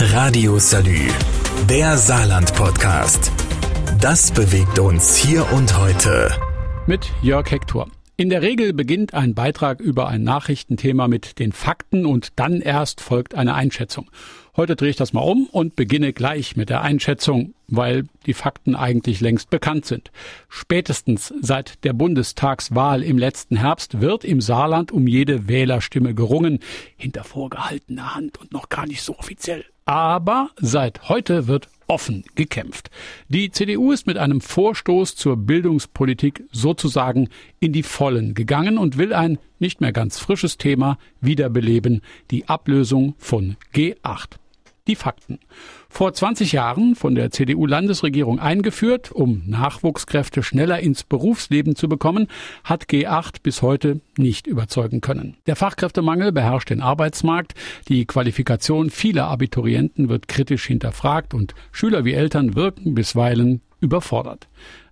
Radio Salü, der Saarland-Podcast. Das bewegt uns hier und heute. Mit Jörg Hector. In der Regel beginnt ein Beitrag über ein Nachrichtenthema mit den Fakten und dann erst folgt eine Einschätzung. Heute drehe ich das mal um und beginne gleich mit der Einschätzung, weil die Fakten eigentlich längst bekannt sind. Spätestens seit der Bundestagswahl im letzten Herbst wird im Saarland um jede Wählerstimme gerungen, hinter vorgehaltener Hand und noch gar nicht so offiziell. Aber seit heute wird offen gekämpft. Die CDU ist mit einem Vorstoß zur Bildungspolitik sozusagen in die Vollen gegangen und will ein nicht mehr ganz frisches Thema wiederbeleben, die Ablösung von G8 die Fakten. Vor 20 Jahren von der CDU-Landesregierung eingeführt, um Nachwuchskräfte schneller ins Berufsleben zu bekommen, hat G8 bis heute nicht überzeugen können. Der Fachkräftemangel beherrscht den Arbeitsmarkt, die Qualifikation vieler Abiturienten wird kritisch hinterfragt und Schüler wie Eltern wirken bisweilen überfordert.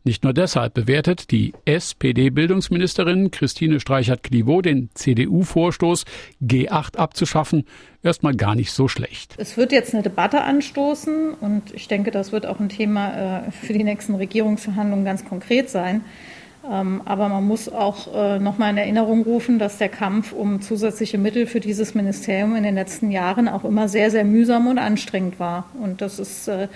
Nicht nur deshalb bewertet die SPD-Bildungsministerin Christine Streichert-Clivaux den CDU-Vorstoß, G8 abzuschaffen, erstmal gar nicht so schlecht. Es wird jetzt eine Debatte anstoßen und ich denke, das wird auch ein Thema äh, für die nächsten Regierungsverhandlungen ganz konkret sein. Ähm, aber man muss auch äh, noch mal in Erinnerung rufen, dass der Kampf um zusätzliche Mittel für dieses Ministerium in den letzten Jahren auch immer sehr, sehr mühsam und anstrengend war. Und das ist äh,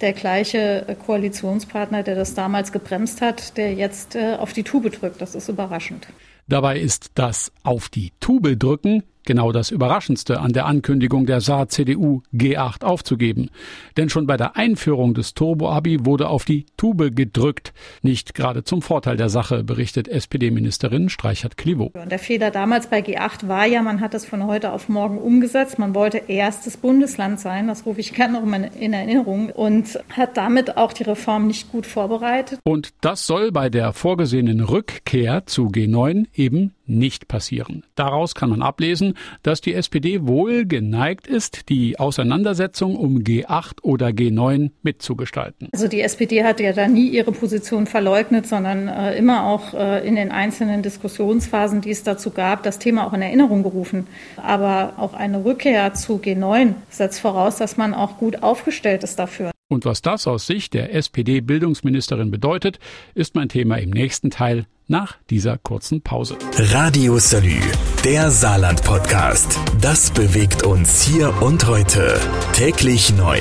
der gleiche Koalitionspartner, der das damals gebremst hat, der jetzt äh, auf die Tube drückt. Das ist überraschend. Dabei ist das auf die Tube drücken Genau das Überraschendste an der Ankündigung der Saar-CDU, G8 aufzugeben. Denn schon bei der Einführung des Turbo-Abi wurde auf die Tube gedrückt. Nicht gerade zum Vorteil der Sache, berichtet SPD-Ministerin Streichert-Klivo. Der Fehler damals bei G8 war ja, man hat es von heute auf morgen umgesetzt. Man wollte erstes Bundesland sein, das rufe ich gerne noch in Erinnerung, und hat damit auch die Reform nicht gut vorbereitet. Und das soll bei der vorgesehenen Rückkehr zu G9 eben nicht passieren. Daraus kann man ablesen, dass die SPD wohl geneigt ist, die Auseinandersetzung um G8 oder G9 mitzugestalten. Also die SPD hat ja da nie ihre Position verleugnet, sondern äh, immer auch äh, in den einzelnen Diskussionsphasen, die es dazu gab, das Thema auch in Erinnerung gerufen. Aber auch eine Rückkehr zu G9 setzt voraus, dass man auch gut aufgestellt ist dafür. Und was das aus Sicht der SPD-Bildungsministerin bedeutet, ist mein Thema im nächsten Teil nach dieser kurzen Pause. Radio Salü, der Saarland-Podcast. Das bewegt uns hier und heute. Täglich neu.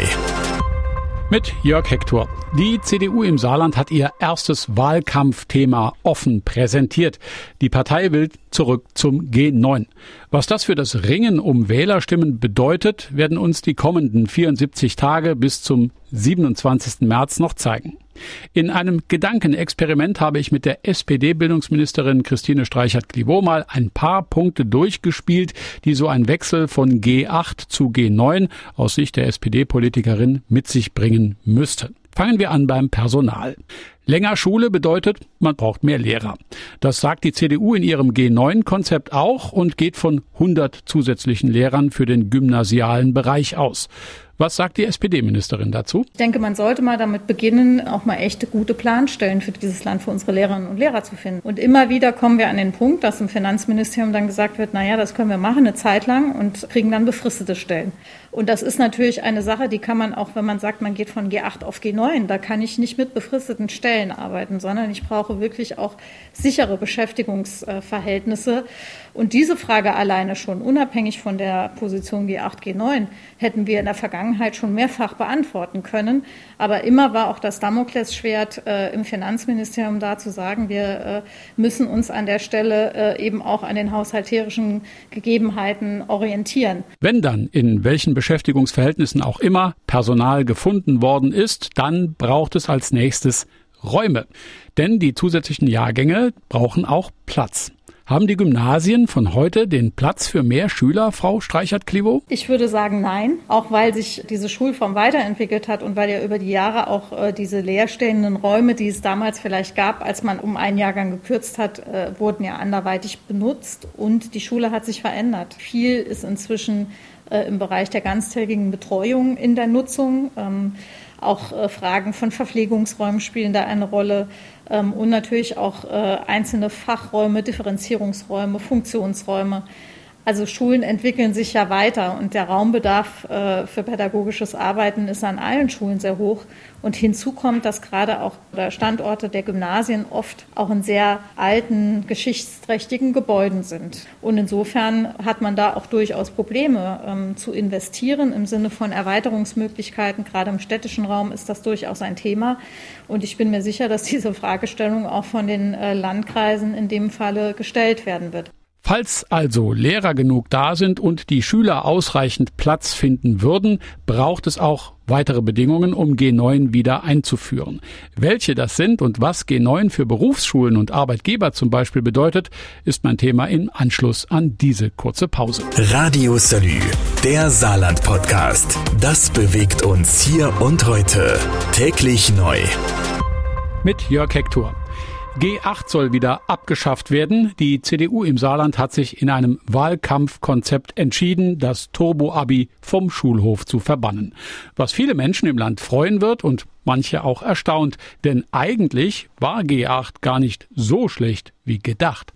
Mit Jörg Hector. Die CDU im Saarland hat ihr erstes Wahlkampfthema offen präsentiert. Die Partei will zurück zum G9. Was das für das Ringen um Wählerstimmen bedeutet, werden uns die kommenden 74 Tage bis zum 27. März noch zeigen. In einem Gedankenexperiment habe ich mit der SPD-Bildungsministerin Christine Streichert-Clivaux mal ein paar Punkte durchgespielt, die so ein Wechsel von G8 zu G9 aus Sicht der SPD-Politikerin mit sich bringen müsste. Fangen wir an beim Personal. Länger Schule bedeutet, man braucht mehr Lehrer. Das sagt die CDU in ihrem G9-Konzept auch und geht von 100 zusätzlichen Lehrern für den gymnasialen Bereich aus. Was sagt die SPD-Ministerin dazu? Ich denke, man sollte mal damit beginnen, auch mal echte gute Planstellen für dieses Land, für unsere Lehrerinnen und Lehrer zu finden. Und immer wieder kommen wir an den Punkt, dass im Finanzministerium dann gesagt wird, na ja, das können wir machen eine Zeit lang und kriegen dann befristete Stellen. Und das ist natürlich eine Sache, die kann man auch, wenn man sagt, man geht von G8 auf G9, da kann ich nicht mit befristeten Stellen arbeiten, sondern ich brauche wirklich auch sichere Beschäftigungsverhältnisse. Und diese Frage alleine schon, unabhängig von der Position G8, G9, hätten wir in der Vergangenheit schon mehrfach beantworten können. Aber immer war auch das Damoklesschwert äh, im Finanzministerium da zu sagen, wir äh, müssen uns an der Stelle äh, eben auch an den haushalterischen Gegebenheiten orientieren. Wenn dann in welchen Beschäftigungsverhältnissen auch immer Personal gefunden worden ist, dann braucht es als nächstes Räume. Denn die zusätzlichen Jahrgänge brauchen auch Platz. Haben die Gymnasien von heute den Platz für mehr Schüler, Frau Streichert-Klivo? Ich würde sagen nein, auch weil sich diese Schulform weiterentwickelt hat und weil ja über die Jahre auch äh, diese leerstehenden Räume, die es damals vielleicht gab, als man um einen Jahrgang gekürzt hat, äh, wurden ja anderweitig benutzt und die Schule hat sich verändert. Viel ist inzwischen äh, im Bereich der ganztägigen Betreuung in der Nutzung. Ähm, auch äh, Fragen von Verpflegungsräumen spielen da eine Rolle ähm, und natürlich auch äh, einzelne Fachräume, Differenzierungsräume, Funktionsräume. Also Schulen entwickeln sich ja weiter und der Raumbedarf äh, für pädagogisches Arbeiten ist an allen Schulen sehr hoch. Und hinzu kommt, dass gerade auch Standorte der Gymnasien oft auch in sehr alten, geschichtsträchtigen Gebäuden sind. Und insofern hat man da auch durchaus Probleme ähm, zu investieren im Sinne von Erweiterungsmöglichkeiten. Gerade im städtischen Raum ist das durchaus ein Thema. Und ich bin mir sicher, dass diese Fragestellung auch von den äh, Landkreisen in dem Falle gestellt werden wird. Falls also Lehrer genug da sind und die Schüler ausreichend Platz finden würden, braucht es auch weitere Bedingungen, um G9 wieder einzuführen. Welche das sind und was G9 für Berufsschulen und Arbeitgeber zum Beispiel bedeutet, ist mein Thema im Anschluss an diese kurze Pause. Radio Salü, der Saarland-Podcast. Das bewegt uns hier und heute. Täglich neu. Mit Jörg Hector. G8 soll wieder abgeschafft werden. Die CDU im Saarland hat sich in einem Wahlkampfkonzept entschieden, das Turbo-Abi vom Schulhof zu verbannen. Was viele Menschen im Land freuen wird und manche auch erstaunt, denn eigentlich war G8 gar nicht so schlecht wie gedacht.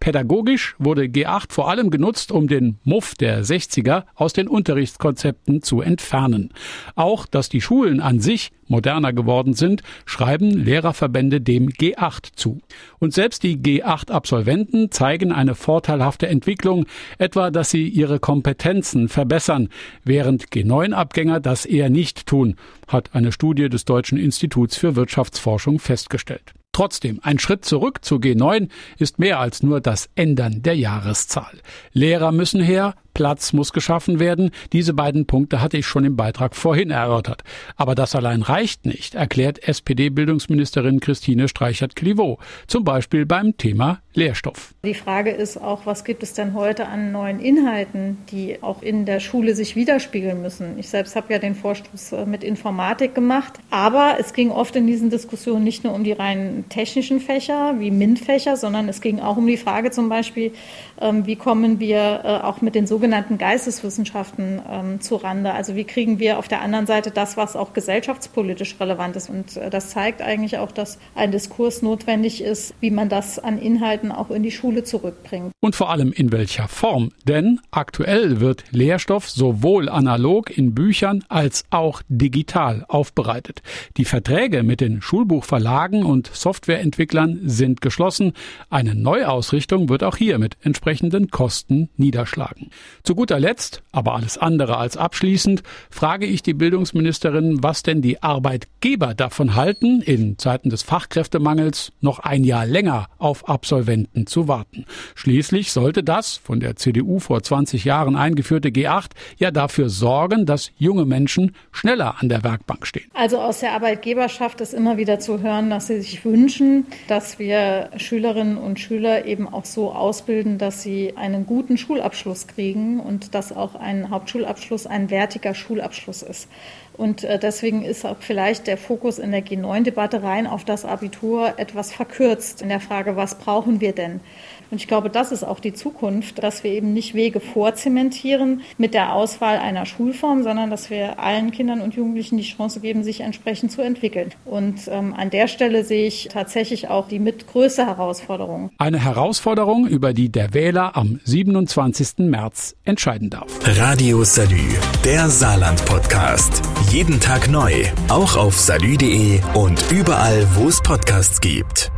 Pädagogisch wurde G8 vor allem genutzt, um den Muff der 60er aus den Unterrichtskonzepten zu entfernen. Auch, dass die Schulen an sich moderner geworden sind, schreiben Lehrerverbände dem G8 zu. Und selbst die G8-Absolventen zeigen eine vorteilhafte Entwicklung, etwa dass sie ihre Kompetenzen verbessern, während G9-Abgänger das eher nicht tun, hat eine Studie des Deutschen Instituts für Wirtschaftsforschung festgestellt. Trotzdem, ein Schritt zurück zu G9 ist mehr als nur das Ändern der Jahreszahl. Lehrer müssen her, Platz muss geschaffen werden. Diese beiden Punkte hatte ich schon im Beitrag vorhin erörtert. Aber das allein reicht nicht, erklärt SPD-Bildungsministerin Christine Streichert-Clivaux. Zum Beispiel beim Thema Lehrstoff. Die Frage ist auch, was gibt es denn heute an neuen Inhalten, die auch in der Schule sich widerspiegeln müssen? Ich selbst habe ja den Vorstoß äh, mit Informatik gemacht. Aber es ging oft in diesen Diskussionen nicht nur um die rein technischen Fächer wie MINT-Fächer, sondern es ging auch um die Frage zum Beispiel, ähm, wie kommen wir äh, auch mit den sogenannten sogenannten Geisteswissenschaften ähm, zu Rande. Also wie kriegen wir auf der anderen Seite das, was auch gesellschaftspolitisch relevant ist. Und äh, das zeigt eigentlich auch, dass ein Diskurs notwendig ist, wie man das an Inhalten auch in die Schule zurückbringt. Und vor allem in welcher Form. Denn aktuell wird Lehrstoff sowohl analog in Büchern als auch digital aufbereitet. Die Verträge mit den Schulbuchverlagen und Softwareentwicklern sind geschlossen. Eine Neuausrichtung wird auch hier mit entsprechenden Kosten niederschlagen. Zu guter Letzt, aber alles andere als abschließend, frage ich die Bildungsministerin, was denn die Arbeitgeber davon halten, in Zeiten des Fachkräftemangels noch ein Jahr länger auf Absolventen zu warten. Schließlich sollte das von der CDU vor 20 Jahren eingeführte G8 ja dafür sorgen, dass junge Menschen schneller an der Werkbank stehen. Also aus der Arbeitgeberschaft ist immer wieder zu hören, dass sie sich wünschen, dass wir Schülerinnen und Schüler eben auch so ausbilden, dass sie einen guten Schulabschluss kriegen und dass auch ein Hauptschulabschluss ein wertiger Schulabschluss ist. Und äh, deswegen ist auch vielleicht der Fokus in der G9-Debatte rein auf das Abitur etwas verkürzt in der Frage, was brauchen wir denn? Und ich glaube, das ist auch die Zukunft, dass wir eben nicht Wege vorzementieren mit der Auswahl einer Schulform, sondern dass wir allen Kindern und Jugendlichen die Chance geben, sich entsprechend zu entwickeln. Und ähm, an der Stelle sehe ich tatsächlich auch die mit größte Herausforderung. Eine Herausforderung, über die der Wähler am 27. März entscheiden darf. Radio Salü, der Saarland-Podcast. Jeden Tag neu, auch auf salü.de und überall, wo es Podcasts gibt.